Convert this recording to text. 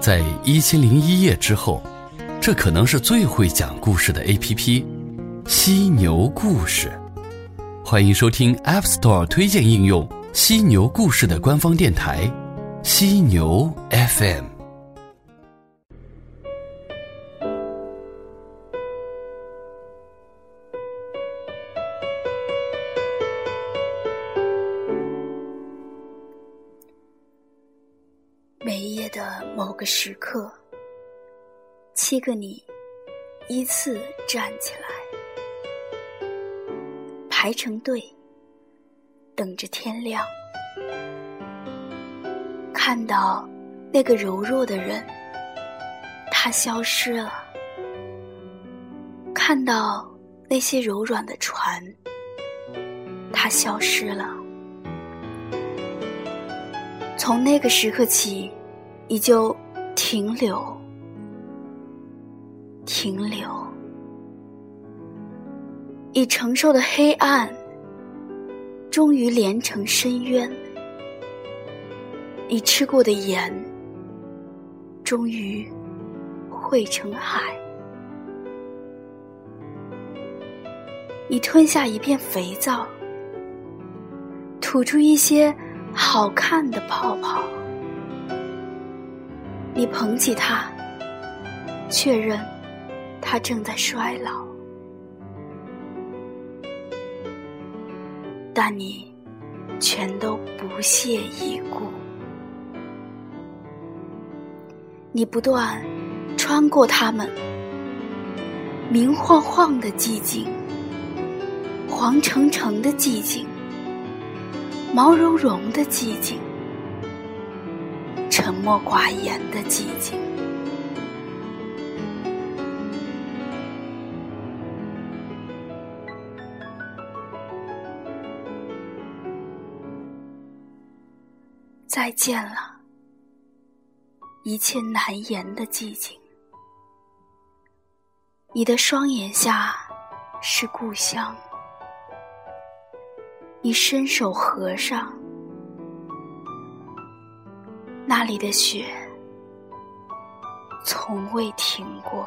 在一千零一夜之后，这可能是最会讲故事的 A.P.P—— 犀牛故事。欢迎收听 App Store 推荐应用犀牛故事的官方电台——犀牛 FM。的某个时刻，七个你依次站起来，排成队，等着天亮。看到那个柔弱的人，他消失了；看到那些柔软的船，他消失了。从那个时刻起，你就停留，停留。已承受的黑暗，终于连成深渊；你吃过的盐，终于汇成海；你吞下一片肥皂，吐出一些。好看的泡泡，你捧起它，确认它正在衰老，但你全都不屑一顾。你不断穿过它们，明晃晃的寂静，黄澄澄的寂静。毛茸茸的寂静，沉默寡言的寂静，再见了，一切难言的寂静。你的双眼下是故乡。你伸手合上，那里的雪从未停过。